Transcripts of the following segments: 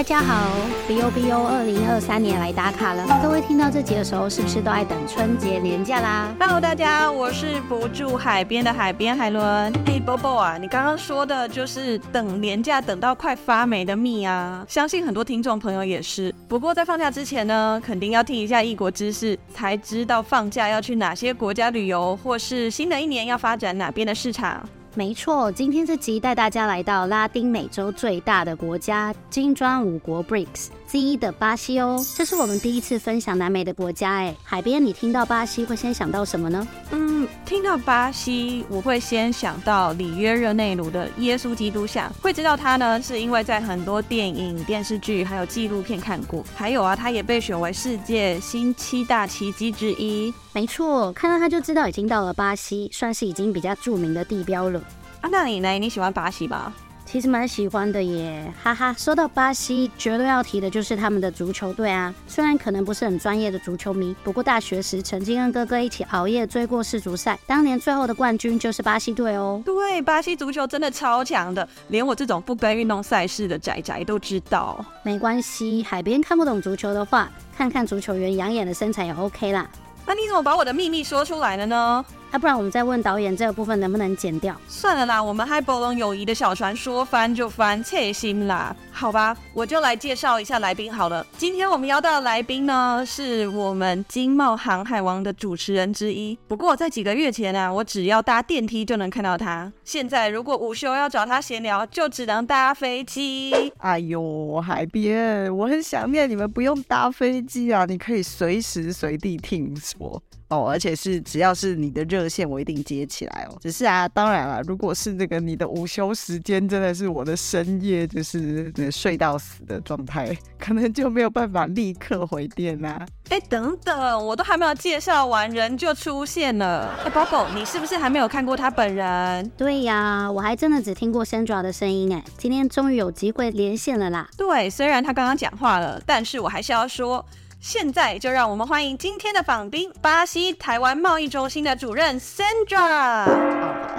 大家好，B O B O 二零二三年来打卡了。各位听到这集的时候，是不是都爱等春节年假啦？Hello，大家，我是不住海边的海边海伦。哎，Bobo 啊，你刚刚说的就是等年假等到快发霉的蜜啊！相信很多听众朋友也是。不过在放假之前呢，肯定要听一下异国知识，才知道放假要去哪些国家旅游，或是新的一年要发展哪边的市场。没错，今天这集带大家来到拉丁美洲最大的国家——金砖五国 BRICS 之一的巴西哦。这是我们第一次分享南美的国家哎。海边，你听到巴西会先想到什么呢？嗯，听到巴西，我会先想到里约热内卢的耶稣基督像。会知道它呢，是因为在很多电影、电视剧还有纪录片看过。还有啊，它也被选为世界新七大奇迹之一。没错，看到它就知道已经到了巴西，算是已经比较著名的地标了。啊，那你呢？你喜欢巴西吗？其实蛮喜欢的耶，哈哈。说到巴西，绝对要提的就是他们的足球队啊。虽然可能不是很专业的足球迷，不过大学时曾经跟哥哥一起熬夜追过世足赛，当年最后的冠军就是巴西队哦。对，巴西足球真的超强的，连我这种不跟运动赛事的宅宅都知道。没关系，海边看不懂足球的话，看看足球员养眼的身材也 OK 啦。那你怎么把我的秘密说出来了呢？要、啊、不然我们再问导演这个部分能不能剪掉？算了啦，我们海波浪友谊的小船说翻就翻，切心啦。好吧，我就来介绍一下来宾好了。今天我们邀到的来宾呢，是我们金茂航海王的主持人之一。不过在几个月前啊，我只要搭电梯就能看到他。现在如果午休要找他闲聊，就只能搭飞机。哎呦，海边，我很想念你们，不用搭飞机啊，你可以随时随地听我。哦，而且是只要是你的热线，我一定接起来哦。只是啊，当然了，如果是那个你的午休时间，真的是我的深夜，就是睡到死的状态，可能就没有办法立刻回电啦。哎，等等，我都还没有介绍完，人就出现了。哎，Bobo，你是不是还没有看过他本人？对呀，我还真的只听过 Sandra 的声音。哎，今天终于有机会连线了啦。对，虽然他刚刚讲话了，但是我还是要说。现在就让我们欢迎今天的访宾，巴西台湾贸易中心的主任 Sandra。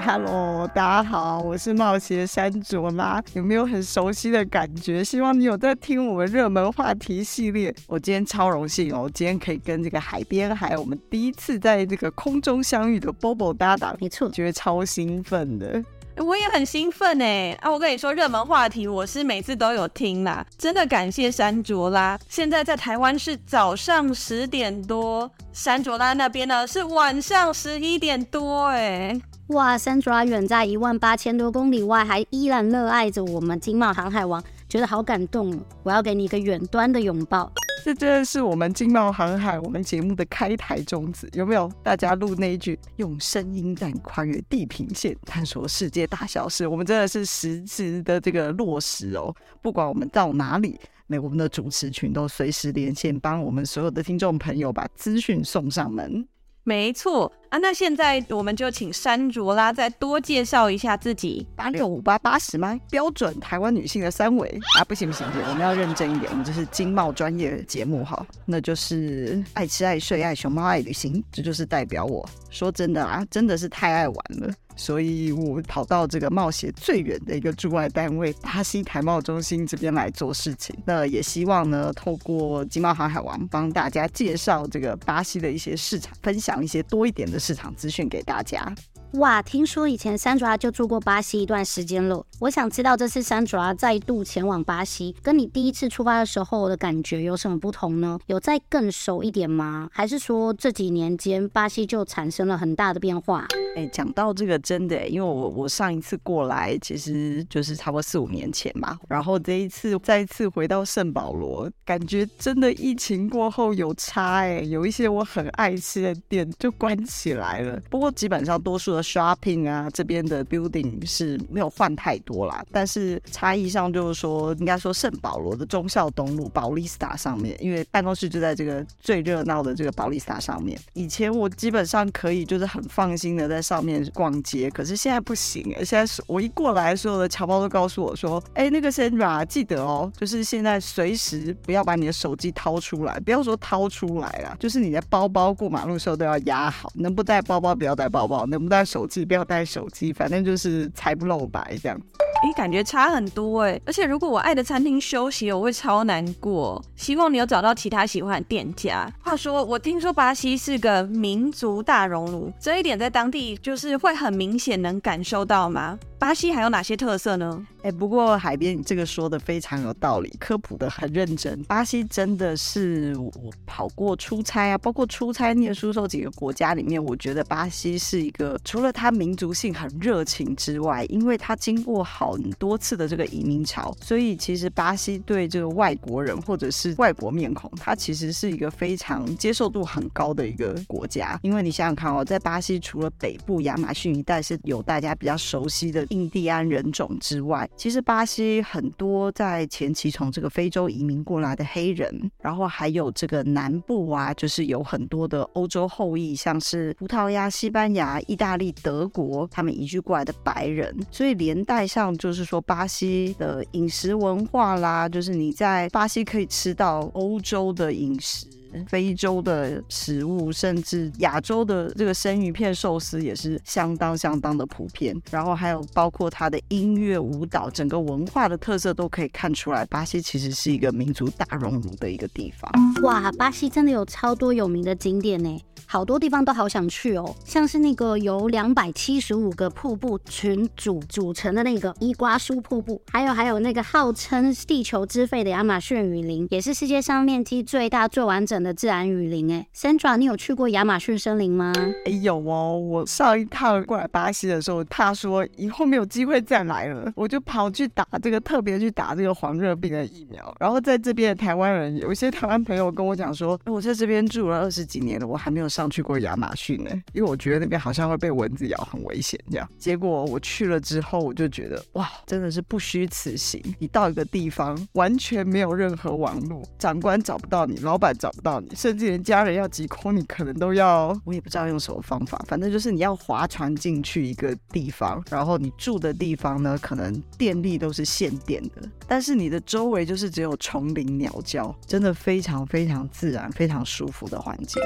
Hello，大家好，我是贸协山卓拉。有没有很熟悉的感觉？希望你有在听我们热门话题系列。我今天超荣幸哦，今天可以跟这个海边，还有我们第一次在这个空中相遇的 Bobo 搭档，没错，觉得超兴奋的。我也很兴奋哎！啊，我跟你说，热门话题我是每次都有听啦，真的感谢山卓拉。现在在台湾是早上十点多，山卓拉那边呢是晚上十一点多哎。哇，山卓拉远在一万八千多公里外，还依然热爱着我们经贸航海王，觉得好感动。我要给你一个远端的拥抱。这真的是我们经贸航海我们节目的开台宗旨，有没有？大家录那一句“用声音在跨越地平线，探索世界大小事”，我们真的是实质的这个落实哦。不管我们到哪里，那我们的主持群都随时连线，帮我们所有的听众朋友把资讯送上门。没错啊，那现在我们就请山卓拉再多介绍一下自己。八六五八八十吗？标准台湾女性的三围啊！不行不行不行，我们要认真一点，我们这是经贸专业节目哈，那就是爱吃爱睡爱熊猫爱旅行，这就是代表我。说真的啊，真的是太爱玩了。所以我跑到这个冒险最远的一个驻外单位巴西台贸中心这边来做事情。那也希望呢，透过经贸航海王帮大家介绍这个巴西的一些市场，分享一些多一点的市场资讯给大家。哇，听说以前山卓拉就住过巴西一段时间了。我想知道这次山卓拉再度前往巴西，跟你第一次出发的时候的感觉有什么不同呢？有再更熟一点吗？还是说这几年间巴西就产生了很大的变化？哎，讲到这个真的，因为我我上一次过来其实就是差不多四五年前嘛，然后这一次再次回到圣保罗，感觉真的疫情过后有差哎，有一些我很爱吃的店就关起来了。不过基本上多数的。Shopping 啊，这边的 building 是没有换太多啦，但是差异上就是说，应该说圣保罗的忠孝东路保利斯塔上面，因为办公室就在这个最热闹的这个保利斯塔上面。以前我基本上可以就是很放心的在上面逛街，可是现在不行，现在是我一过来，所有的侨胞都告诉我说，哎，那个 Sandra 记得哦，就是现在随时不要把你的手机掏出来，不要说掏出来啦，就是你的包包过马路的时候都要压好，能不带包包不要带包包，能不带手机不要带手机，反正就是猜不露白这样。诶，感觉差很多诶。而且如果我爱的餐厅休息，我会超难过。希望你有找到其他喜欢的店家。话说，我听说巴西是个民族大熔炉，这一点在当地就是会很明显能感受到吗？巴西还有哪些特色呢？哎，不过海边你这个说的非常有道理，科普的很认真。巴西真的是我跑过出差啊，包括出差念书时候几个国家里面，我觉得巴西是一个除了它民族性很热情之外，因为它经过好很多次的这个移民潮，所以其实巴西对这个外国人或者是外国面孔，它其实是一个非常接受度很高的一个国家。因为你想想看哦，在巴西除了北部亚马逊一带是有大家比较熟悉的。印第安人种之外，其实巴西很多在前期从这个非洲移民过来的黑人，然后还有这个南部啊，就是有很多的欧洲后裔，像是葡萄牙、西班牙、意大利、德国，他们移居过来的白人，所以连带上就是说巴西的饮食文化啦，就是你在巴西可以吃到欧洲的饮食。非洲的食物，甚至亚洲的这个生鱼片、寿司也是相当相当的普遍。然后还有包括它的音乐、舞蹈，整个文化的特色都可以看出来。巴西其实是一个民族大熔炉的一个地方。哇，巴西真的有超多有名的景点呢，好多地方都好想去哦。像是那个由两百七十五个瀑布群组组成的那个伊瓜苏瀑布，还有还有那个号称地球之肺的亚马逊雨林，也是世界上面积最大、最完整的自然雨林哎，Sandra，你有去过亚马逊森林吗？哎，有哦，我上一趟过来巴西的时候，他说以后没有机会再来了，我就跑去打这个特别去打这个黄热病的疫苗。然后在这边的台湾人，有一些台湾朋友跟我讲说，我在这边住了二十几年了，我还没有上上去过亚马逊呢，因为我觉得那边好像会被蚊子咬，很危险这样。结果我去了之后，我就觉得哇，真的是不虚此行。你到一个地方，完全没有任何网络，长官找不到你，老板找不到你，甚至连家人要急 call 你，可能都要，我也不知道用什么方法，反正就是你要划船进去一个地方，然后你住的地方呢，可能电力都是限电的，但是你的周围就是只有丛林鸟叫，真的非常非常自然、非常舒服的环境。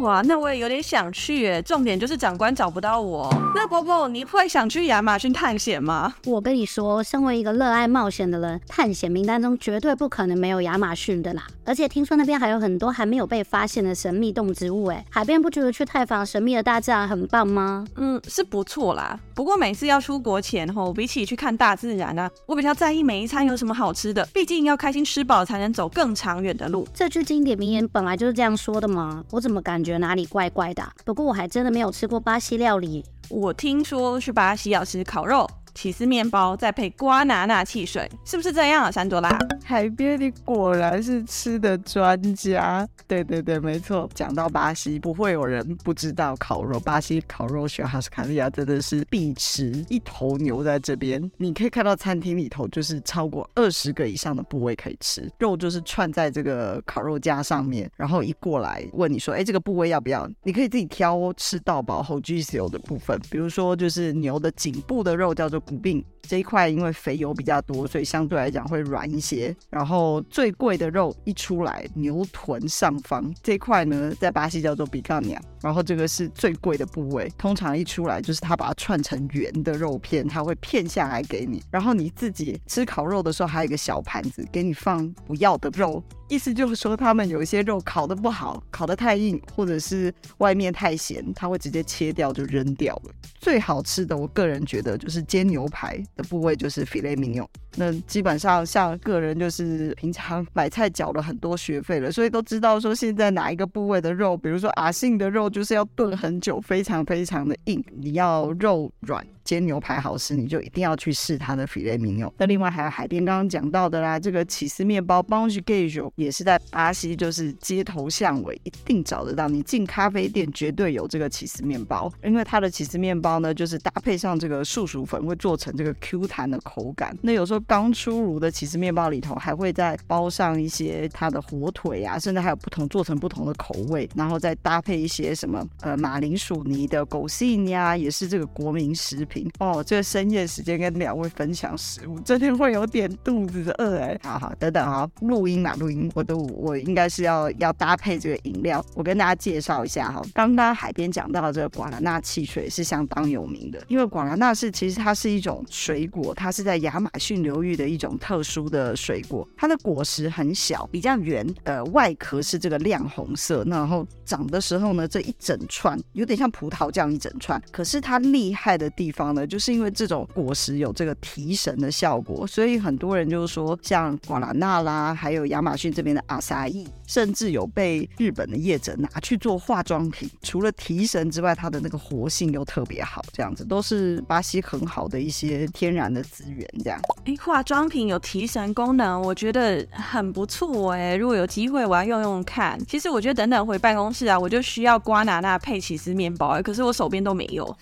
哇，那我也有点想去耶。重点就是长官找不到我。那伯伯，你会想去亚马逊探险吗？我跟你说，身为一个热爱冒险的人，探险名单中绝对不可能没有亚马逊的啦。而且听说那边还有很多还没有被发现的神秘动植物，哎，海边不觉得去探访神秘的大自然很棒吗？嗯，是不错啦。不过每次要出国前吼，比起去看大自然啊，我比较在意每一餐有什么好吃的。毕竟要开心吃饱，才能走更长远的路。这句经典名言本来就是这样说的嘛。我怎么感觉哪里怪怪的？不过我还真的没有吃过巴西料理。我听说去巴西要吃烤肉。起司面包再配瓜拿纳汽水，是不是这样啊？珊卓拉，海边你果然是吃的专家。对对对，没错。讲到巴西，不会有人不知道烤肉。巴西烤肉雪哈斯卡利亚真的是必吃。一头牛在这边，你可以看到餐厅里头就是超过二十个以上的部位可以吃。肉就是串在这个烤肉架上面，然后一过来问你说：“哎，这个部位要不要？”你可以自己挑哦，吃到饱后 juicy 的部分，比如说就是牛的颈部的肉叫做。骨病这一块因为肥油比较多，所以相对来讲会软一些。然后最贵的肉一出来，牛臀上方这块呢，在巴西叫做比卡尼亚。然后这个是最贵的部位，通常一出来就是他把它串成圆的肉片，他会片下来给你。然后你自己吃烤肉的时候，还有一个小盘子给你放不要的肉。意思就是说，他们有一些肉烤得不好，烤得太硬，或者是外面太咸，他会直接切掉就扔掉了。最好吃的，我个人觉得就是煎牛牛排的部位，就是 filet mignon。那基本上像个人就是平常买菜缴了很多学费了，所以都知道说现在哪一个部位的肉，比如说阿信的肉就是要炖很久，非常非常的硬，你要肉软。煎牛排好吃，你就一定要去试它的 filet mignon。那另外还有海边刚刚讲到的啦，这个起司面包 pão de queijo 也是在巴西，就是街头巷尾一定找得到。你进咖啡店绝对有这个起司面包，因为它的起司面包呢，就是搭配上这个树薯粉，会做成这个 Q 弹的口感。那有时候刚出炉的起司面包里头还会再包上一些它的火腿啊，甚至还有不同做成不同的口味，然后再搭配一些什么呃马铃薯泥的狗信呀，也是这个国民食品。哦，这个深夜时间跟两位分享食物，真的会有点肚子饿哎。好好，等等啊，录音嘛，录音，我都我应该是要要搭配这个饮料。我跟大家介绍一下哈，刚刚海边讲到的这个瓜拉纳汽水是相当有名的，因为瓜拉纳是其实它是一种水果，它是在亚马逊流域的一种特殊的水果，它的果实很小，比较圆，呃，外壳是这个亮红色，然后长的时候呢，这一整串有点像葡萄酱一整串，可是它厉害的地方。呢，就是因为这种果实有这个提神的效果，所以很多人就是说，像瓜拉纳啦，还有亚马逊这边的阿萨伊，甚至有被日本的业者拿去做化妆品。除了提神之外，它的那个活性又特别好，这样子都是巴西很好的一些天然的资源。这样，哎，化妆品有提神功能，我觉得很不错哎。如果有机会，我要用用看。其实我觉得等等回办公室啊，我就需要瓜拿纳配起司面包，可是我手边都没有。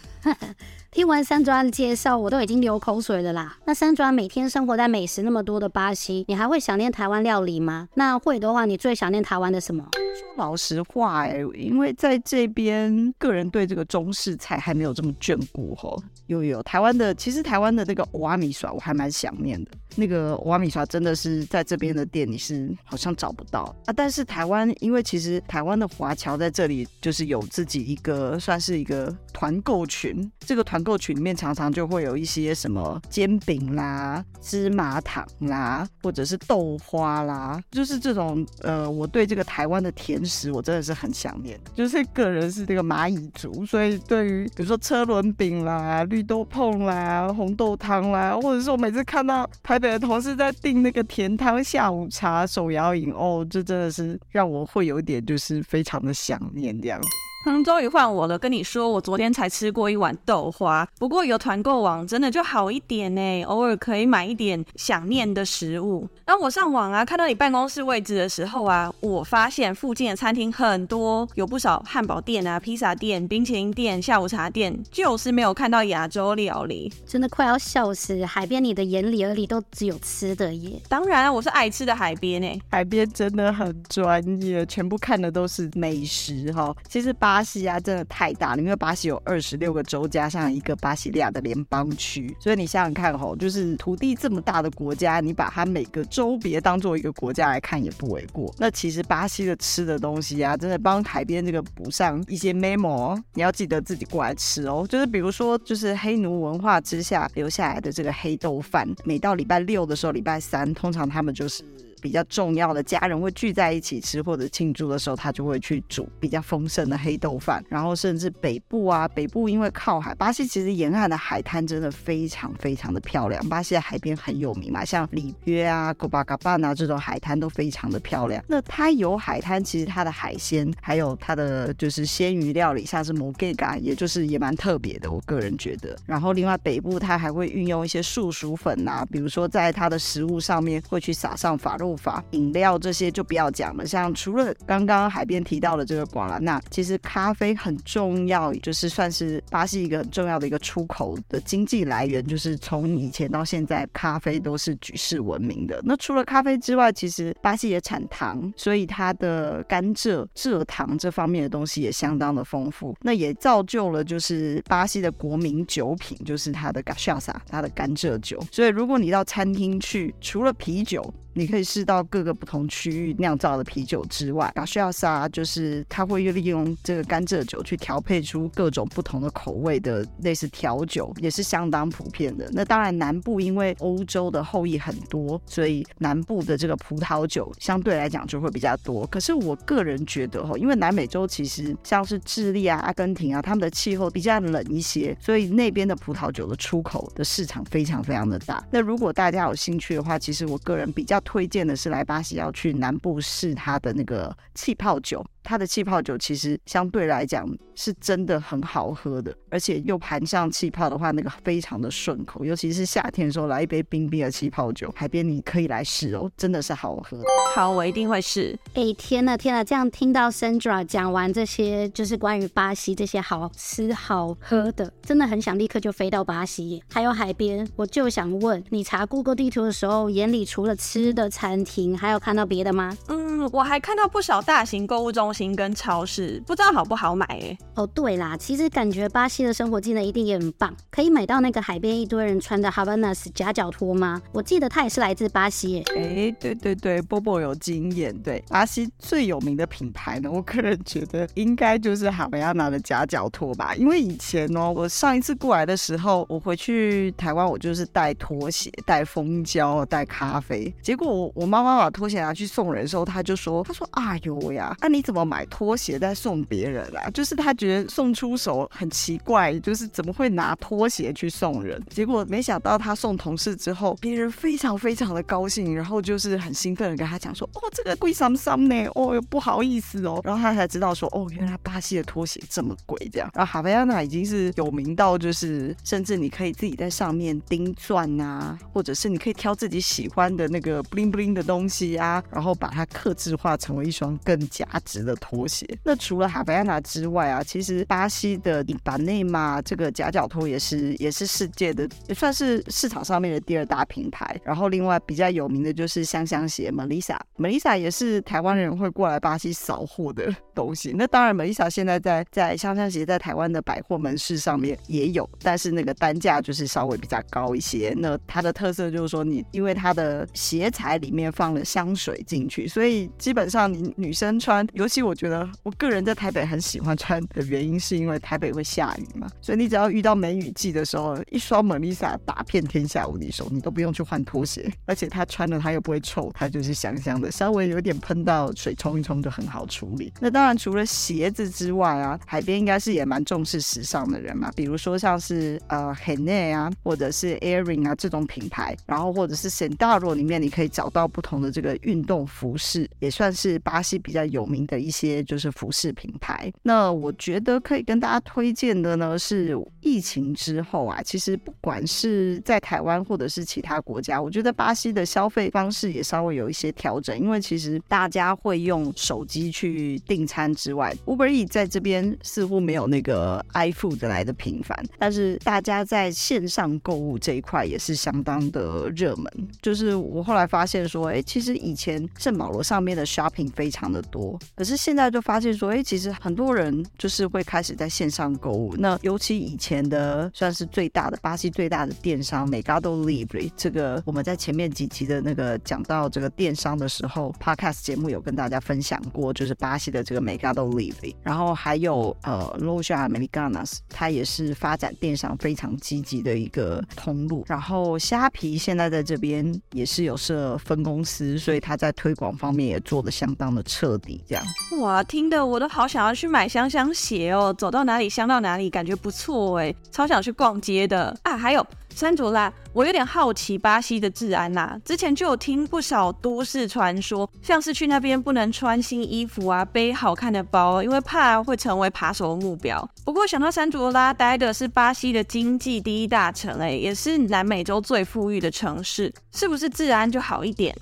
听完山抓的介绍，我都已经流口水了啦。那山抓每天生活在美食那么多的巴西，你还会想念台湾料理吗？那会的话，你最想念台湾的什么？说老实话，哎，因为在这边，个人对这个中式菜还没有这么眷顾吼。有有，台湾的，其实台湾的那个蚵仔米耍，我还蛮想念的。那个蚵仔米耍真的是在这边的店里是好像找不到啊。但是台湾，因为其实台湾的华侨在这里就是有自己一个算是一个团购群，这个团购群里面常常就会有一些什么煎饼啦、芝麻糖啦，或者是豆花啦，就是这种呃，我对这个台湾的甜食我真的是很想念。就是个人是这个蚂蚁族，所以对于比如说车轮饼啦、绿豆椪啦、红豆汤啦，或者是我每次看到台北的同事在订那个甜汤下午茶手摇饮，哦，这真的是让我会有点就是非常的想念这样。嗯，终于换我了。跟你说，我昨天才吃过一碗豆花。不过有团购网真的就好一点呢，偶尔可以买一点想念的食物。当我上网啊，看到你办公室位置的时候啊，我发现附近的餐厅很多，有不少汉堡店啊、披萨店、冰淇淋店、下午茶店，就是没有看到亚洲料理，真的快要笑死。海边，你的眼里耳里都只有吃的耶。当然，我是爱吃的海边呢。海边真的很专业，全部看的都是美食哈。其实巴西啊，真的太大了，因为巴西有二十六个州加上一个巴西利亚的联邦区，所以你想想看吼，就是土地这么大的国家，你把它每个州别当做一个国家来看也不为过。那其实巴西的吃的东西啊，真的帮海边这个补上一些 memo，你要记得自己过来吃哦。就是比如说，就是黑奴文化之下留下来的这个黑豆饭，每到礼拜六的时候，礼拜三通常他们就是。比较重要的家人会聚在一起吃，或者庆祝的时候，他就会去煮比较丰盛的黑豆饭。然后甚至北部啊，北部因为靠海，巴西其实沿岸的海滩真的非常非常的漂亮。巴西的海边很有名嘛，像里约啊、哥巴嘎巴纳这种海滩都非常的漂亮。那它有海滩，其实它的海鲜还有它的就是鲜鱼料理，像是摩盖嘎，也就是也蛮特别的，我个人觉得。然后另外北部它还会运用一些树薯粉啊，比如说在它的食物上面会去撒上法肉。法饮料这些就不要讲了，像除了刚刚海边提到的这个瓜拉纳，其实咖啡很重要，就是算是巴西一个很重要的一个出口的经济来源，就是从以前到现在，咖啡都是举世闻名的。那除了咖啡之外，其实巴西也产糖，所以它的甘蔗蔗糖这方面的东西也相当的丰富，那也造就了就是巴西的国民酒品，就是它的 cachaça，它的甘蔗酒。所以如果你到餐厅去，除了啤酒，你可以制到各个不同区域酿造的啤酒之外，Cachaça 就是它会利用这个甘蔗酒去调配出各种不同的口味的类似调酒，也是相当普遍的。那当然，南部因为欧洲的后裔很多，所以南部的这个葡萄酒相对来讲就会比较多。可是我个人觉得哈，因为南美洲其实像是智利啊、阿根廷啊，他们的气候比较冷一些，所以那边的葡萄酒的出口的市场非常非常的大。那如果大家有兴趣的话，其实我个人比较推荐的是来巴西要去南部试他的那个气泡酒。它的气泡酒其实相对来讲是真的很好喝的，而且又含上气泡的话，那个非常的顺口。尤其是夏天的时候，来一杯冰冰的气泡酒，海边你可以来试哦，真的是好喝。好，我一定会试。哎、欸，天呐天呐，这样听到 Sandra 讲完这些，就是关于巴西这些好吃好喝的，真的很想立刻就飞到巴西。还有海边，我就想问你，查 Google 地图的时候，眼里除了吃的餐厅，还有看到别的吗？嗯，我还看到不少大型购物中心跟超市，不知道好不好买哎。哦，对啦，其实感觉巴西的生活技能一定也很棒，可以买到那个海边一堆人穿的 Havaianas 夹脚拖吗？我记得它也是来自巴西耶。哎，对对对，Bobo 有经验。对，巴西最有名的品牌呢，我个人觉得应该就是 Havaianas 的夹脚拖吧。因为以前哦，我上一次过来的时候，我回去台湾，我就是带拖鞋、带蜂胶、带咖啡。结果我我妈妈把拖鞋拿去送人的时候，她就说：“她说，哎呦呀，那、啊、你怎么买拖？”鞋再送别人啊，就是他觉得送出手很奇怪，就是怎么会拿拖鞋去送人？结果没想到他送同事之后，别人非常非常的高兴，然后就是很兴奋的跟他讲说：“哦，这个贵什么什么呢？哦，不好意思哦。”然后他才知道说：“哦，原来巴西的拖鞋这么贵。”这样，然后哈维亚娜已经是有名到就是，甚至你可以自己在上面钉钻啊，或者是你可以挑自己喜欢的那个 bling bling 的东西啊，然后把它刻制化成为一双更价值的拖鞋。那除了哈维亚娜之外啊，其实巴西的伊巴内马这个夹脚拖也是也是世界的，也算是市场上面的第二大品牌。然后另外比较有名的就是香香鞋，Melissa，Melissa 也是台湾人会过来巴西扫货的东西。那当然，Melisa 现在在在香香鞋在台湾的百货门市上面也有，但是那个单价就是稍微比较高一些。那它的特色就是说，你因为它的鞋材里面放了香水进去，所以基本上你女生穿，尤其我觉得。我个人在台北很喜欢穿的原因，是因为台北会下雨嘛，所以你只要遇到梅雨季的时候，一双 Melissa 打遍天下无敌手，你都不用去换拖鞋，而且它穿了它又不会臭，它就是香香的，稍微有点喷到水冲一冲就很好处理。那当然除了鞋子之外啊，海边应该是也蛮重视时尚的人嘛，比如说像是呃 Henne 啊，或者是 Hering 啊这种品牌，然后或者是 Sandaro 里面你可以找到不同的这个运动服饰，也算是巴西比较有名的一些就。就是服饰品牌，那我觉得可以跟大家推荐的呢，是疫情之后啊，其实不管是在台湾或者是其他国家，我觉得巴西的消费方式也稍微有一些调整，因为其实大家会用手机去订餐之外，Uber E 在这边似乎没有那个 iFood 来的频繁，但是大家在线上购物这一块也是相当的热门。就是我后来发现说，哎，其实以前圣保罗上面的 shopping 非常的多，可是现在就发现说，哎，其实很多人就是会开始在线上购物。那尤其以前的算是最大的巴西最大的电商 Mercado Libre，这个我们在前面几集的那个讲到这个电商的时候，Podcast 节目有跟大家分享过，就是巴西的这个 Mercado Libre。然后还有呃 Loja Americanas，它也是发展电商非常积极的一个通路。然后虾皮现在在这边也是有设分公司，所以它在推广方面也做得相当的彻底。这样哇。听的我都好想要去买香香鞋哦，走到哪里香到哪里，感觉不错哎，超想去逛街的啊！还有山卓拉，我有点好奇巴西的治安呐、之前就有听不少都市传说，像是去那边不能穿新衣服啊，背好看的包，因为怕会成为扒手的目标。不过想到山卓拉待的是巴西的经济第一大城，哎，也是南美洲最富裕的城市，是不是治安就好一点？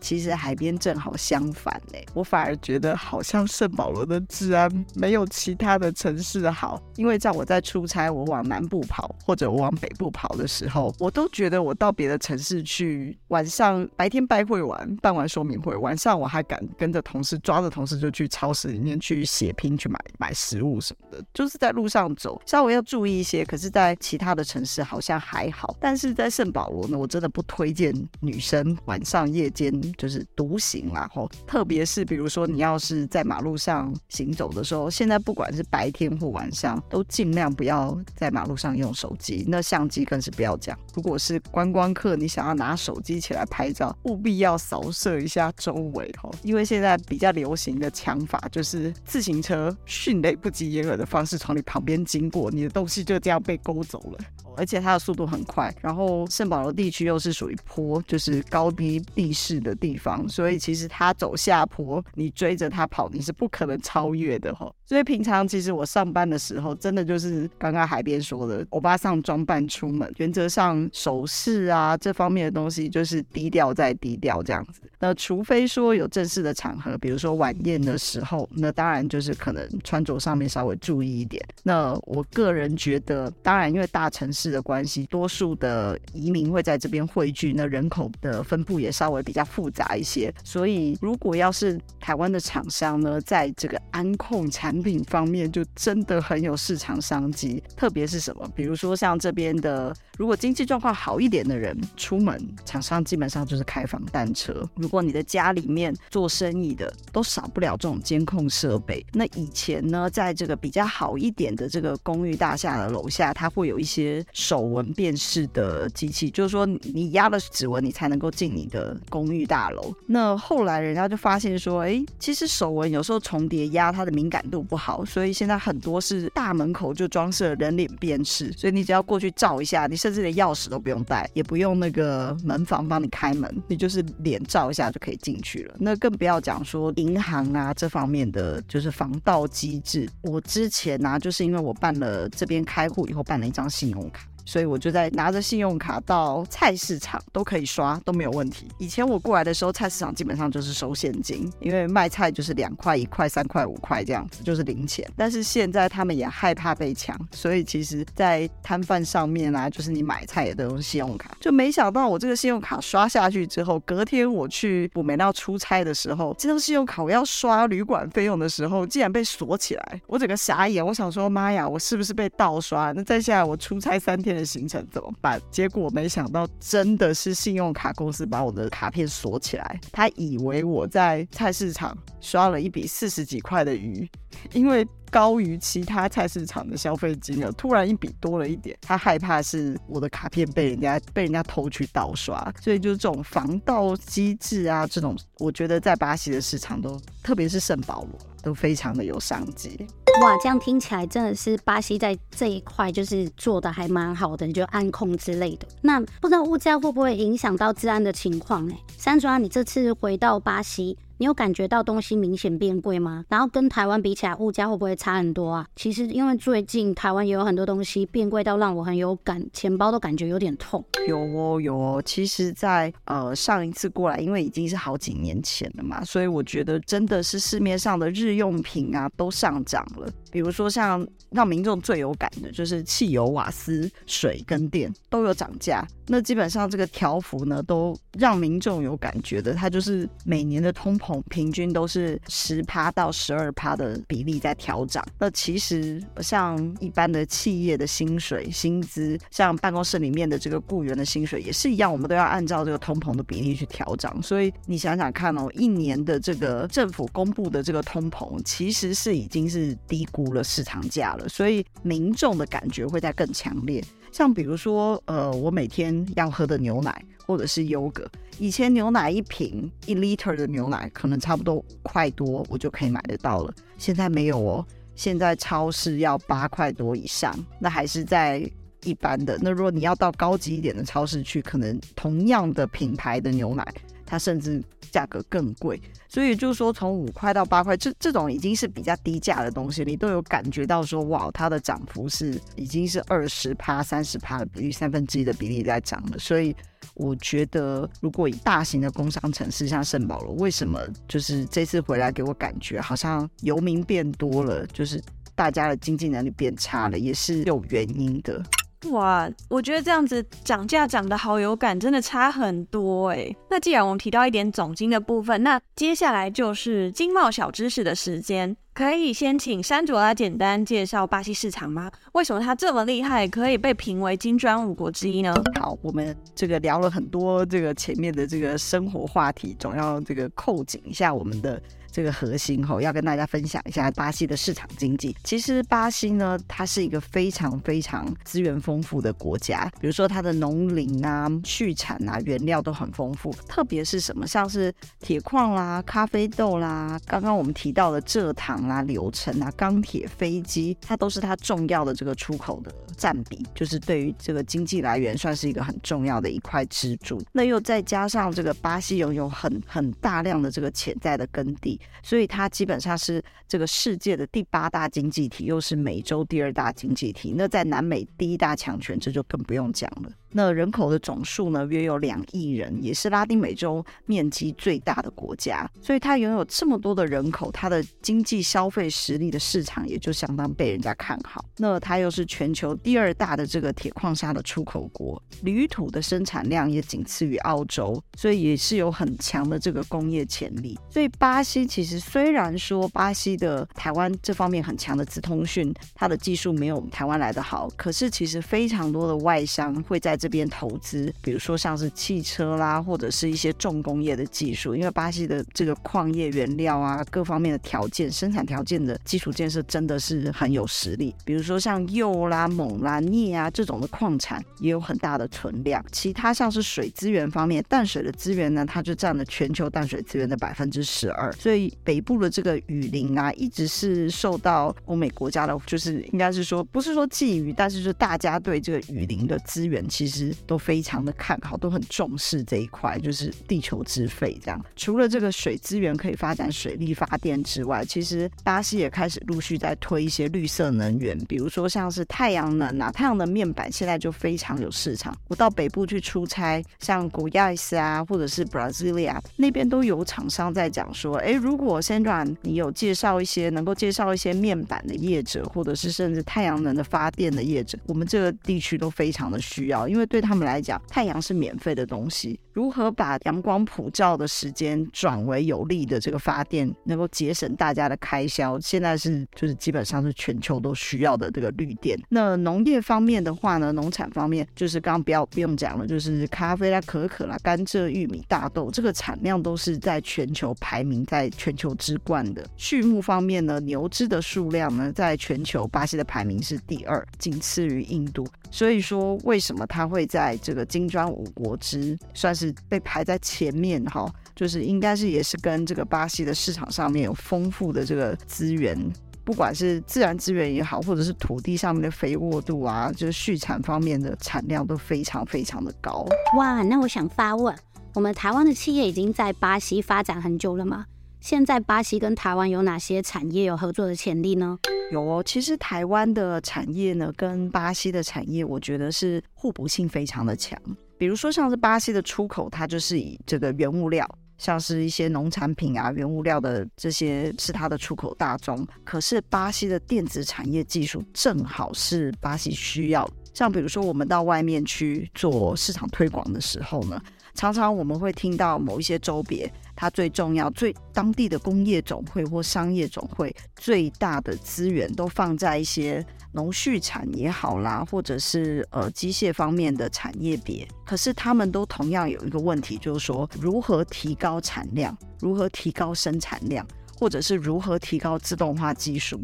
其实海边正好相反呢，我反而觉得好像圣保罗的治安没有其他的城市好。因为在我在出差，我往南部跑或者我往北部跑的时候，我都觉得我到别的城市去，晚上白天拜会完办完说明会，晚上我还敢跟着同事抓着同事就去超市里面去血拼去买买食物什么的，就是在路上走稍微要注意一些。可是，在其他的城市好像还好，但是在圣保罗呢，我真的不推荐女生晚上夜间。就是独行啦。吼，特别是比如说你要是在马路上行走的时候，现在不管是白天或晚上，都尽量不要在马路上用手机。那相机更是不要讲。如果是观光客，你想要拿手机起来拍照，务必要扫射一下周围吼，因为现在比较流行的抢法就是自行车迅雷不及掩耳的方式从你旁边经过，你的东西就这样被勾走了。而且它的速度很快，然后圣保罗地区又是属于坡，就是高低地势的地方，所以其实他走下坡，你追着他跑，你是不可能超越的哈。所以平常其实我上班的时候，真的就是刚刚海边说的，欧巴桑装扮出门，原则上首饰啊这方面的东西就是低调再低调这样子。那除非说有正式的场合，比如说晚宴的时候，那当然就是可能穿着上面稍微注意一点。那我个人觉得，当然因为大城市的关系，多数的移民会在这边汇聚，那人口的分布也稍微比较复杂一些。所以，如果要是台湾的厂商呢，在这个安控产品方面，就真的很有市场商机。特别是什么，比如说像这边的，如果经济状况好一点的人出门，厂商基本上就是开房单车。如果你的家里面做生意的都少不了这种监控设备。那以前呢，在这个比较好一点的这个公寓大厦的楼下，它会有一些手纹辨识的机器，就是说你压了指纹，你才能够进你的公寓大楼。那后来人家就发现说，哎，其实手纹有时候重叠压它的敏感度不好，所以现在很多是大门口就装设人脸辨识，所以你只要过去照一下，你甚至连钥匙都不用带，也不用那个门房帮你开门，你就是脸照一下。就可以进去了，那更不要讲说银行啊这方面的，就是防盗机制。我之前呢、就是因为我办了这边开户以后办了一张信用卡。所以我就在拿着信用卡到菜市场都可以刷，都没有问题。以前我过来的时候，菜市场基本上就是收现金，因为卖菜就是两块、一块、三块、五块这样子，就是零钱。但是现在他们也害怕被抢，所以其实，在摊贩上面啊，就是你买菜也都用信用卡。就没想到我这个信用卡刷下去之后，隔天我去补美那出差的时候，这张信用卡我要刷旅馆费用的时候，竟然被锁起来，我整个傻眼。我想说，妈呀，我是不是被盗刷？那再下来我出差三天行程怎么办？结果没想到真的是信用卡公司把我的卡片锁起来，他以为我在菜市场刷了一笔四十几块的鱼，因为高于其他菜市场的消费金额，突然一笔多了一点，他害怕是我的卡片被人家被人家偷去盗刷，所以就是这种防盗机制啊，这种我觉得在巴西的市场都，特别是圣保罗都非常的有商机。哇，这样听起来真的是巴西在这一块就是做的还蛮好的，就安控之类的。那不知道物价会不会影响到治安的情况呢？珊卓拉，你这次回到巴西，你有感觉到东西明显变贵吗？然后跟台湾比起来，物价会不会差很多啊？其实因为最近台湾也有很多东西变贵到让我很有感，钱包都感觉有点痛。有哦有哦，其实在，呃上一次过来，因为已经是好几年前了嘛，所以我觉得真的是市面上的日用品啊都上涨了。比如说像让民众最有感的就是汽油、瓦斯、水跟电都有涨价。那基本上这个条幅呢，都让民众有感觉的，它就是每年的通膨平均都是十趴到十二趴的比例在调涨。那其实像一般的企业的薪水、薪资，像办公室里面的这个雇员的薪水也是一样，我们都要按照这个通膨的比例去调涨。所以你想想看哦，一年的这个政府公布的这个通膨，其实是已经是低估了市场价了，所以民众的感觉会在更强烈。像比如说，呃，我每天要喝的牛奶或者是优格，以前牛奶一瓶一 liter 的牛奶可能差不多五块多，我就可以买得到了。现在没有哦，现在超市要八块多以上，那还是在一般的。那如果你要到高级一点的超市去，可能同样的品牌的牛奶，它甚至价格更贵。所以就是说，从五块到八块，这这种已经是比较低价的东西，你都有感觉到说，哇，它的涨幅是已经是二十趴、三十趴的比例，三分之一的比例在涨了。所以我觉得，如果以大型的工商城市像圣保罗，为什么就是这次回来给我感觉好像游民变多了，就是大家的经济能力变差了，也是有原因的。哇，我觉得这样子涨价涨得好有感，真的差很多哎。那既然我们提到一点总金的部分，那接下来就是经贸小知识的时间。可以先请珊卓拉简单介绍巴西市场吗？为什么它这么厉害，可以被评为金砖五国之一呢？好，我们这个聊了很多这个前面的这个生活话题，总要这个扣紧一下我们的。这个核心吼，要跟大家分享一下巴西的市场经济。其实巴西呢，它是一个非常非常资源丰富的国家。比如说它的农林啊、畜产啊、原料都很丰富。特别是什么，像是铁矿啦、咖啡豆啦，刚刚我们提到的蔗糖啦、流程啊、钢铁、飞机，它都是它重要的这个出口的占比，就是对于这个经济来源算是一个很重要的一块支柱。那又再加上这个巴西拥有很很大量的这个潜在的耕地。所以它基本上是这个世界的第八大经济体，又是美洲第二大经济体。那在南美第一大强权，这就更不用讲了。那人口的总数呢，约有两亿人，也是拉丁美洲面积最大的国家。所以它拥有这么多的人口，它的经济消费实力的市场也就相当被人家看好。那它又是全球第二大的这个铁矿砂的出口国，铝土的生产量也仅次于澳洲，所以也是有很强的这个工业潜力。所以巴西其实虽然说巴西的台湾这方面很强的资通讯，它的技术没有台湾来得好，可是其实非常多的外商会在这边投资，比如说像是汽车啦，或者是一些重工业的技术，因为巴西的这个矿业原料啊，各方面的条件、生产条件的基础建设真的是很有实力。比如说像铀啦、锰啦、镍啊这种的矿产也有很大的存量。其他像是水资源方面，淡水的资源呢，它就占了全球淡水资源的百分之十二。所以北部的这个雨林啊，一直是受到欧美国家的，就是应该是说不是说觊觎，但是就大家对这个雨林的资源其实。其实都非常的看好，都很重视这一块，就是地球之肺这样。除了这个水资源可以发展水力发电之外，其实巴西也开始陆续在推一些绿色能源，比如说像是太阳能啊，太阳能面板现在就非常有市场。我到北部去出差，像古亚斯啊，或者是 Brasilia 那边都有厂商在讲说，哎，如果 Sandra 你有介绍一些能够介绍一些面板的业者，或者是甚至太阳能的发电的业者，我们这个地区都非常的需要，因为因为对他们来讲，太阳是免费的东西。如何把阳光普照的时间转为有利的这个发电，能够节省大家的开销，现在是就是基本上是全球都需要的这个绿电。那农业方面的话呢，农产方面就是刚刚不要不用讲了，就是咖啡啦、可可啦、甘蔗、玉米、大豆，这个产量都是在全球排名在全球之冠的。畜牧方面呢，牛只的数量呢，在全球巴西的排名是第二，仅次于印度。所以说，为什么它会在这个金砖五国之算是被排在前面？哈，就是应该是也是跟这个巴西的市场上面有丰富的这个资源，不管是自然资源也好，或者是土地上面的肥沃度啊，就是畜产方面的产量都非常非常的高。哇，那我想发问，我们台湾的企业已经在巴西发展很久了吗？现在巴西跟台湾有哪些产业有合作的潜力呢？有哦，其实台湾的产业呢，跟巴西的产业，我觉得是互补性非常的强。比如说，像是巴西的出口，它就是以这个原物料，像是一些农产品啊、原物料的这些是它的出口大宗。可是巴西的电子产业技术正好是巴西需要。像比如说，我们到外面去做市场推广的时候呢，常常我们会听到某一些州别。它最重要、最当地的工业总会或商业总会最大的资源都放在一些农畜产也好啦，或者是呃机械方面的产业别。可是他们都同样有一个问题，就是说如何提高产量，如何提高生产量，或者是如何提高自动化技术。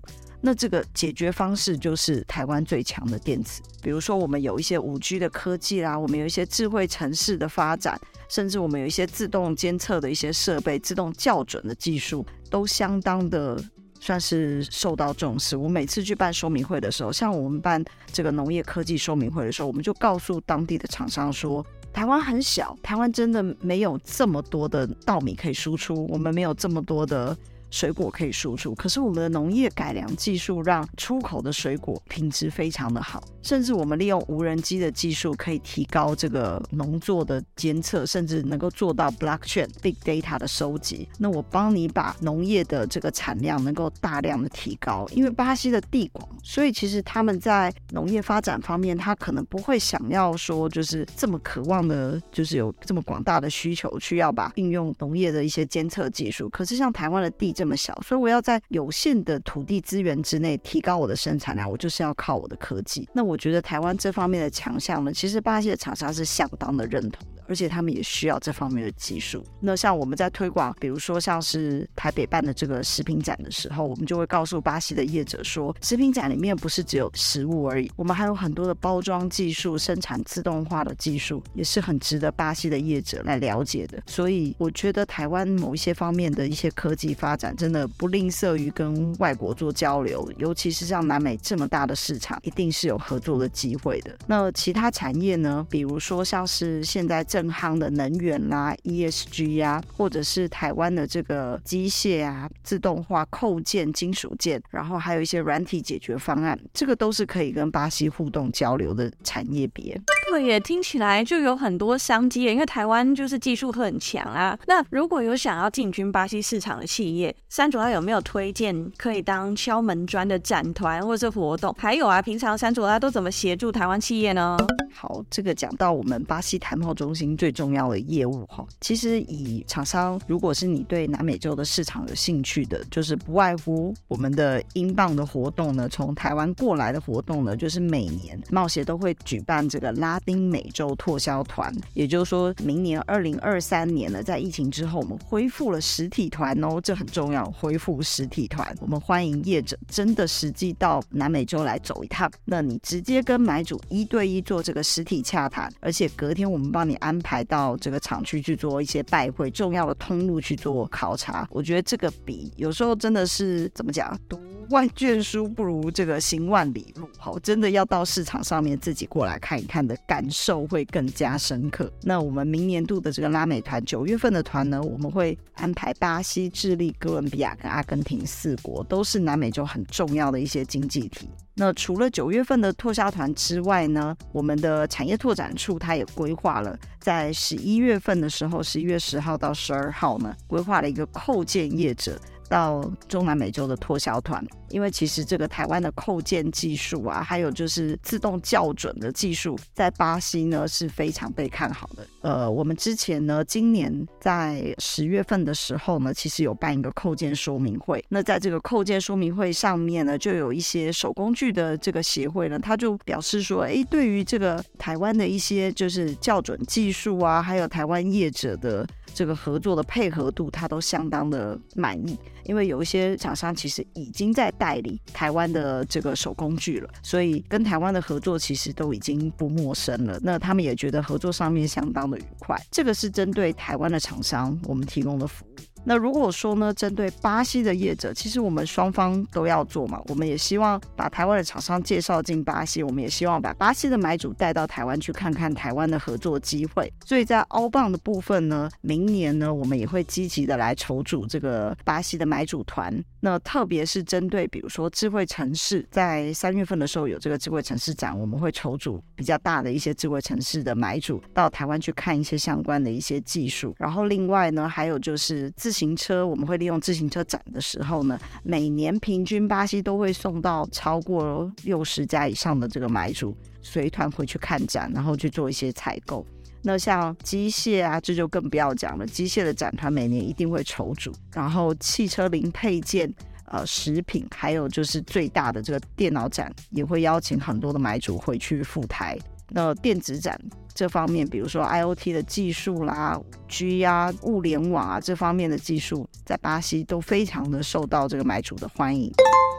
那这个解决方式就是台湾最强的电子，比如说我们有一些五 G 的科技啦，我们有一些智慧城市的发展，甚至我们有一些自动监测的一些设备、自动校准的技术，都相当的算是受到重视。我每次去办说明会的时候，像我们办这个农业科技说明会的时候，我们就告诉当地的厂商说，台湾很小，台湾真的没有这么多的稻米可以输出，我们没有这么多的。水果可以输出，可是我们的农业改良技术让出口的水果品质非常的好，甚至我们利用无人机的技术可以提高这个农作的监测，甚至能够做到 blockchain big data 的收集。那我帮你把农业的这个产量能够大量的提高，因为巴西的地广，所以其实他们在农业发展方面，他可能不会想要说就是这么渴望的，就是有这么广大的需求去要把应用农业的一些监测技术。可是像台湾的地那么小，所以我要在有限的土地资源之内提高我的生产量，我就是要靠我的科技。那我觉得台湾这方面的强项呢，其实巴西的厂商是相当的认同。而且他们也需要这方面的技术。那像我们在推广，比如说像是台北办的这个食品展的时候，我们就会告诉巴西的业者说，食品展里面不是只有食物而已，我们还有很多的包装技术、生产自动化的技术，也是很值得巴西的业者来了解的。所以我觉得台湾某一些方面的一些科技发展，真的不吝啬于跟外国做交流，尤其是像南美这么大的市场，一定是有合作的机会的。那其他产业呢？比如说像是现在。正夯的能源啦、啊、ESG 呀、啊，或者是台湾的这个机械啊、自动化、扣件、金属件，然后还有一些软体解决方案，这个都是可以跟巴西互动交流的产业别。对耶，听起来就有很多商机，因为台湾就是技术很强啊。那如果有想要进军巴西市场的企业，三卓拉有没有推荐可以当敲门砖的展团或者是活动？还有啊，平常三卓拉都怎么协助台湾企业呢？好，这个讲到我们巴西台贸中心最重要的业务哈，其实以厂商，如果是你对南美洲的市场有兴趣的，就是不外乎我们的英镑的活动呢，从台湾过来的活动呢，就是每年贸协都会举办这个拉丁美洲拓销团，也就是说明年二零二三年呢，在疫情之后，我们恢复了实体团哦，这很重要，恢复实体团，我们欢迎业者真的实际到南美洲来走一趟，那你直接跟买主一对一做这个。实体洽谈，而且隔天我们帮你安安排到这个厂区去做一些拜会，重要的通路去做考察。我觉得这个比有时候真的是怎么讲，读万卷书不如这个行万里路。好，真的要到市场上面自己过来看一看的感受会更加深刻。那我们明年度的这个拉美团，九月份的团呢，我们会安排巴西、智利、哥伦比亚跟阿根廷四国，都是南美洲很重要的一些经济体。那除了九月份的拓销团之外呢，我们的产业拓展处它也规划了，在十一月份的时候，十一月十号到十二号呢，规划了一个扣件业者。到中南美洲的拓销团，因为其实这个台湾的扣件技术啊，还有就是自动校准的技术，在巴西呢是非常被看好的。呃，我们之前呢，今年在十月份的时候呢，其实有办一个扣件说明会。那在这个扣件说明会上面呢，就有一些手工具的这个协会呢，他就表示说，哎，对于这个台湾的一些就是校准技术啊，还有台湾业者的。这个合作的配合度，他都相当的满意，因为有一些厂商其实已经在代理台湾的这个手工具了，所以跟台湾的合作其实都已经不陌生了。那他们也觉得合作上面相当的愉快。这个是针对台湾的厂商我们提供的服务。那如果说呢，针对巴西的业者，其实我们双方都要做嘛。我们也希望把台湾的厂商介绍进巴西，我们也希望把巴西的买主带到台湾去看看台湾的合作机会。所以在 outbound 的部分呢，明年呢，我们也会积极的来筹组这个巴西的买主团。那特别是针对比如说智慧城市，在三月份的时候有这个智慧城市展，我们会筹组比较大的一些智慧城市的买主到台湾去看一些相关的一些技术。然后另外呢，还有就是自行车，我们会利用自行车展的时候呢，每年平均巴西都会送到超过六十家以上的这个买主随团回去看展，然后去做一些采购。那像机械啊，这就更不要讲了，机械的展团每年一定会筹组，然后汽车零配件、呃食品，还有就是最大的这个电脑展，也会邀请很多的买主回去赴台。那电子展。这方面，比如说 IoT 的技术啦、5G 啊、物联网啊这方面的技术，在巴西都非常的受到这个买主的欢迎。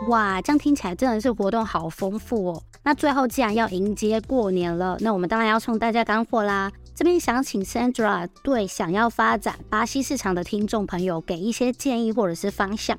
哇，这样听起来真的是活动好丰富哦。那最后既然要迎接过年了，那我们当然要送大家干货啦。这边想请 Sandra 对想要发展巴西市场的听众朋友给一些建议或者是方向。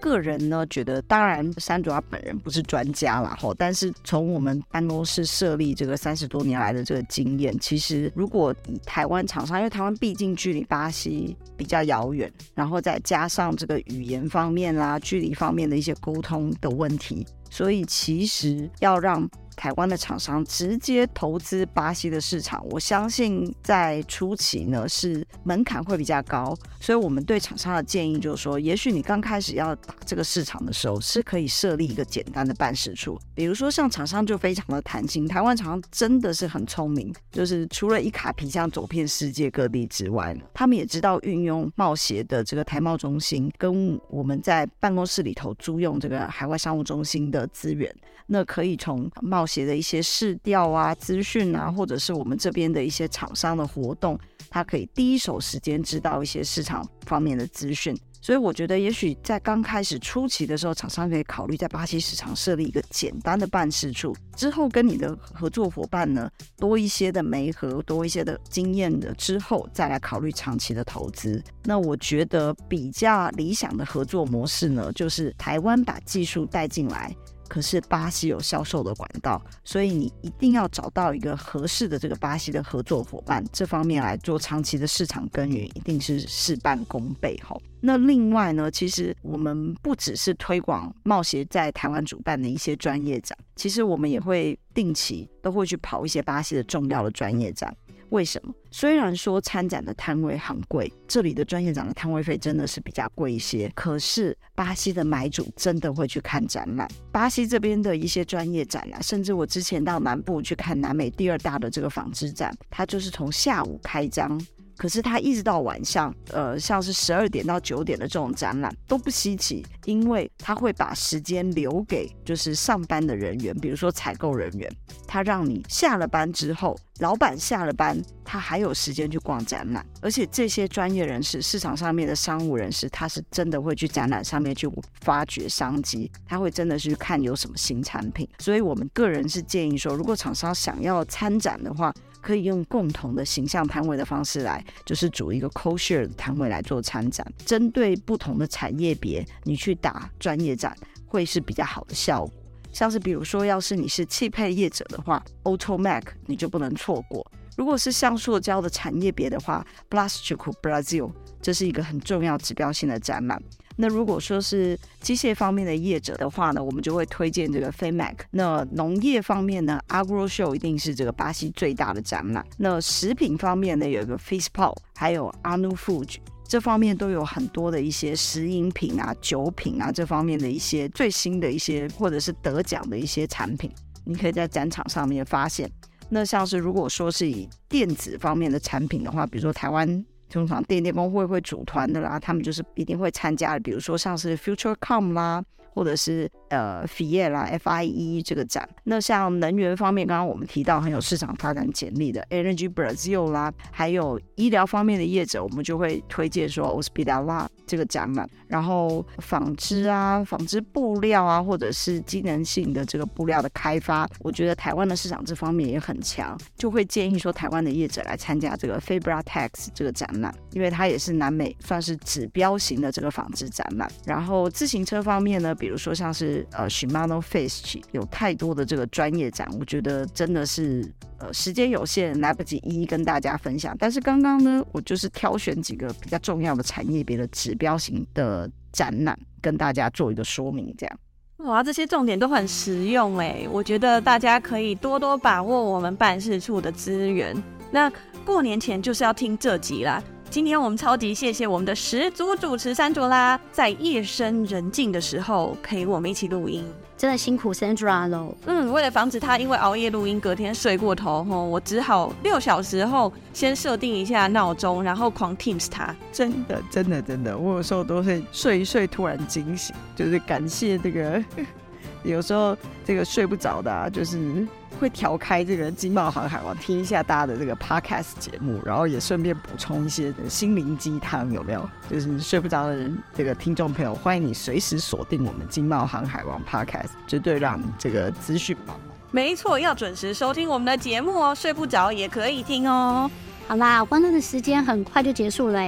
个人呢觉得，当然 Sandra 本人不是专家啦，吼，但是从我们办公室设立这个三十多年来的这个经验，其实如果以台湾厂商，因为台湾毕竟距离巴西比较遥远，然后再加上这个语言方面啦、距离方面的一些沟通的问题，所以其实要让台湾的厂商直接投资巴西的市场，我相信在初期呢是门槛会比较高，所以我们对厂商的建议就是说，也许你刚开始要打这个市场的时候，是可以设立一个简单的办事处，比如说像厂商就非常的弹性，台湾厂商真的是很聪明，就是除了一卡皮箱走遍世界各地之外呢，他们也知道运用贸协的这个台贸中心，跟我们在办公室里头租用这个海外商务中心的资源。那可以从贸写的一些市调啊、资讯啊，或者是我们这边的一些厂商的活动，他可以第一手时间知道一些市场方面的资讯。所以我觉得，也许在刚开始初期的时候，厂商可以考虑在巴西市场设立一个简单的办事处，之后跟你的合作伙伴呢多一些的媒合，多一些的经验的之后，再来考虑长期的投资。那我觉得比较理想的合作模式呢，就是台湾把技术带进来。可是巴西有销售的管道，所以你一定要找到一个合适的这个巴西的合作伙伴，这方面来做长期的市场耕耘，一定是事半功倍哈。那另外呢，其实我们不只是推广贸协在台湾主办的一些专业展，其实我们也会定期都会去跑一些巴西的重要的专业展。为什么？虽然说参展的摊位很贵，这里的专业展的摊位费真的是比较贵一些。可是巴西的买主真的会去看展览，巴西这边的一些专业展啊，甚至我之前到南部去看南美第二大的这个纺织展，它就是从下午开张。可是它一直到晚上，呃，像是十二点到九点的这种展览都不稀奇，因为他会把时间留给就是上班的人员，比如说采购人员，他让你下了班之后，老板下了班，他还有时间去逛展览。而且这些专业人士、市场上面的商务人士，他是真的会去展览上面去发掘商机，他会真的去看有什么新产品。所以我们个人是建议说，如果厂商想要参展的话，可以用共同的形象摊位的方式来，就是组一个 co-share 的摊位来做参展。针对不同的产业别，你去打专业展会是比较好的效果。像是比如说，要是你是汽配业者的话，Automac 你就不能错过。如果是像塑胶的产业别的话，Plastico Brazil 这是一个很重要指标性的展览。那如果说是机械方面的业者的话呢，我们就会推荐这个 FAMEC。那农业方面呢，Agro Show 一定是这个巴西最大的展览。那食品方面呢，有一个 FESPAL，还有 Anufood，这方面都有很多的一些食饮品啊、酒品啊这方面的一些最新的一些或者是得奖的一些产品，你可以在展场上面发现。那像是如果说是以电子方面的产品的话，比如说台湾。通常电电工会会组团的啦，他们就是一定会参加，比如说像是 FutureCom 啦。或者是呃，FIE 啦，FIE 这个展。那像能源方面，刚刚我们提到很有市场发展潜力的 Energy Brazil 啦，还有医疗方面的业者，我们就会推荐说 o s p i d a l a 这个展览。然后纺织啊，纺织布料啊，或者是机能性的这个布料的开发，我觉得台湾的市场这方面也很强，就会建议说台湾的业者来参加这个 Febratex 这个展览，因为它也是南美算是指标型的这个纺织展览。然后自行车方面呢，比如说像是呃 Shimano FEST 有太多的这个专业展，我觉得真的是呃时间有限，来不及一一跟大家分享。但是刚刚呢，我就是挑选几个比较重要的产业别的指标型的展览，跟大家做一个说明。这样哇，这些重点都很实用哎，我觉得大家可以多多把握我们办事处的资源。那过年前就是要听这集啦。今天我们超级谢谢我们的十足主持山卓拉，在夜深人静的时候陪我们一起录音，真的辛苦 Sandra 喽。嗯，为了防止他因为熬夜录音隔天睡过头，吼，我只好六小时后先设定一下闹钟，然后狂 Teams 他。真的，真的，真的，我有时候都会睡一睡突然惊醒，就是感谢这个，有时候这个睡不着的啊，就是。会调开这个经贸航海王，听一下大家的这个 podcast 节目，然后也顺便补充一些心灵鸡汤，有没有？就是睡不着的人，这个听众朋友，欢迎你随时锁定我们经贸航海王 podcast，绝对让你这个资讯满满。没错，要准时收听我们的节目哦，睡不着也可以听哦。好啦，欢乐的时间很快就结束了。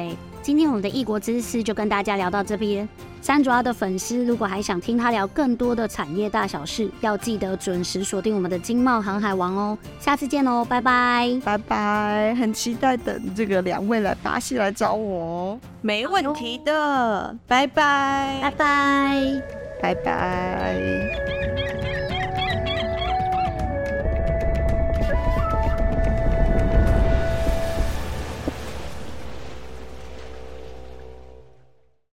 今天我们的异国知识就跟大家聊到这边。山竹的粉丝如果还想听他聊更多的产业大小事，要记得准时锁定我们的经贸航海王哦。下次见喽，拜拜，拜拜，很期待等这个两位来巴西来找我哦。没问题的，拜拜，拜拜，拜拜。